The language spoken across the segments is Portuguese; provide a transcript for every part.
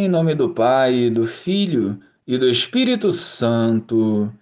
Em nome do Pai, do Filho e do Espírito Santo.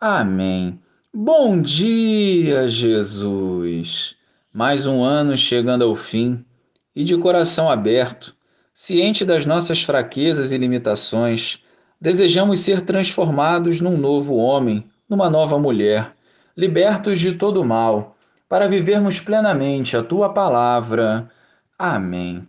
Amém. Bom dia, Jesus! Mais um ano chegando ao fim e de coração aberto, ciente das nossas fraquezas e limitações, desejamos ser transformados num novo homem, numa nova mulher, libertos de todo mal, para vivermos plenamente a tua palavra. Amém.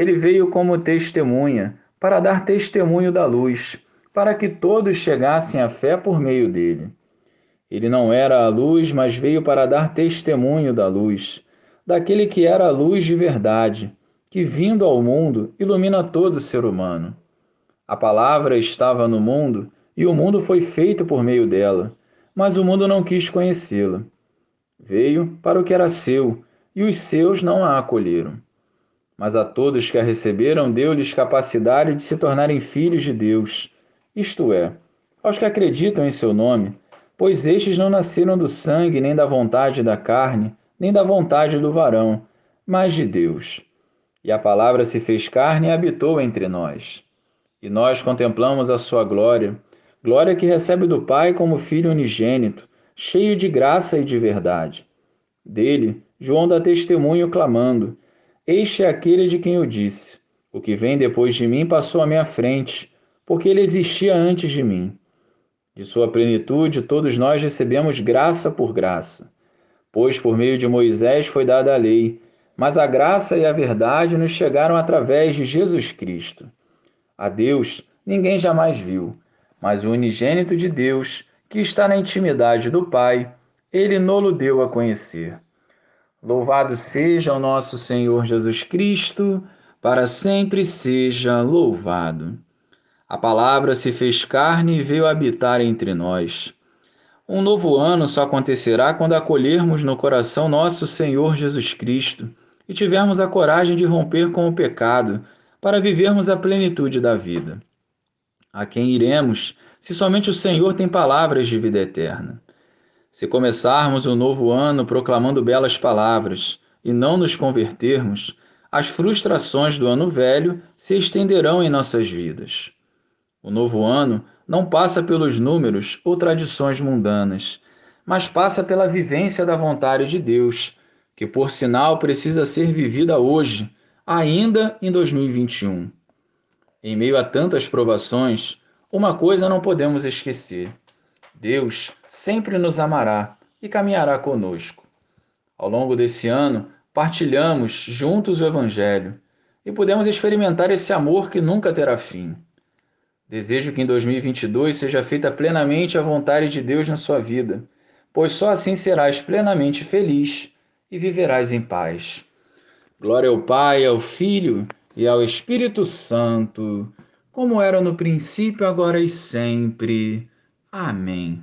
Ele veio como testemunha, para dar testemunho da luz, para que todos chegassem à fé por meio dele. Ele não era a luz, mas veio para dar testemunho da luz, daquele que era a luz de verdade, que vindo ao mundo ilumina todo ser humano. A palavra estava no mundo, e o mundo foi feito por meio dela, mas o mundo não quis conhecê-la. Veio para o que era seu, e os seus não a acolheram mas a todos que a receberam deu-lhes capacidade de se tornarem filhos de Deus, isto é, aos que acreditam em seu nome, pois estes não nasceram do sangue, nem da vontade da carne, nem da vontade do varão, mas de Deus. E a palavra se fez carne e habitou entre nós. E nós contemplamos a sua glória, glória que recebe do Pai como Filho unigênito, cheio de graça e de verdade. Dele, João dá testemunho clamando: este é aquele de quem eu disse: O que vem depois de mim passou à minha frente, porque ele existia antes de mim. De sua plenitude, todos nós recebemos graça por graça. Pois por meio de Moisés foi dada a lei, mas a graça e a verdade nos chegaram através de Jesus Cristo. A Deus ninguém jamais viu, mas o unigênito de Deus, que está na intimidade do Pai, ele nolo deu a conhecer. Louvado seja o nosso Senhor Jesus Cristo, para sempre seja louvado. A palavra se fez carne e veio habitar entre nós. Um novo ano só acontecerá quando acolhermos no coração nosso Senhor Jesus Cristo e tivermos a coragem de romper com o pecado para vivermos a plenitude da vida. A quem iremos, se somente o Senhor tem palavras de vida eterna? Se começarmos o novo ano proclamando belas palavras e não nos convertermos, as frustrações do ano velho se estenderão em nossas vidas. O novo ano não passa pelos números ou tradições mundanas, mas passa pela vivência da vontade de Deus, que por sinal precisa ser vivida hoje, ainda em 2021. Em meio a tantas provações, uma coisa não podemos esquecer Deus sempre nos amará e caminhará conosco. Ao longo desse ano, partilhamos juntos o Evangelho e podemos experimentar esse amor que nunca terá fim. Desejo que em 2022 seja feita plenamente a vontade de Deus na sua vida, pois só assim serás plenamente feliz e viverás em paz. Glória ao Pai, ao Filho e ao Espírito Santo, como era no princípio, agora e sempre. Amém.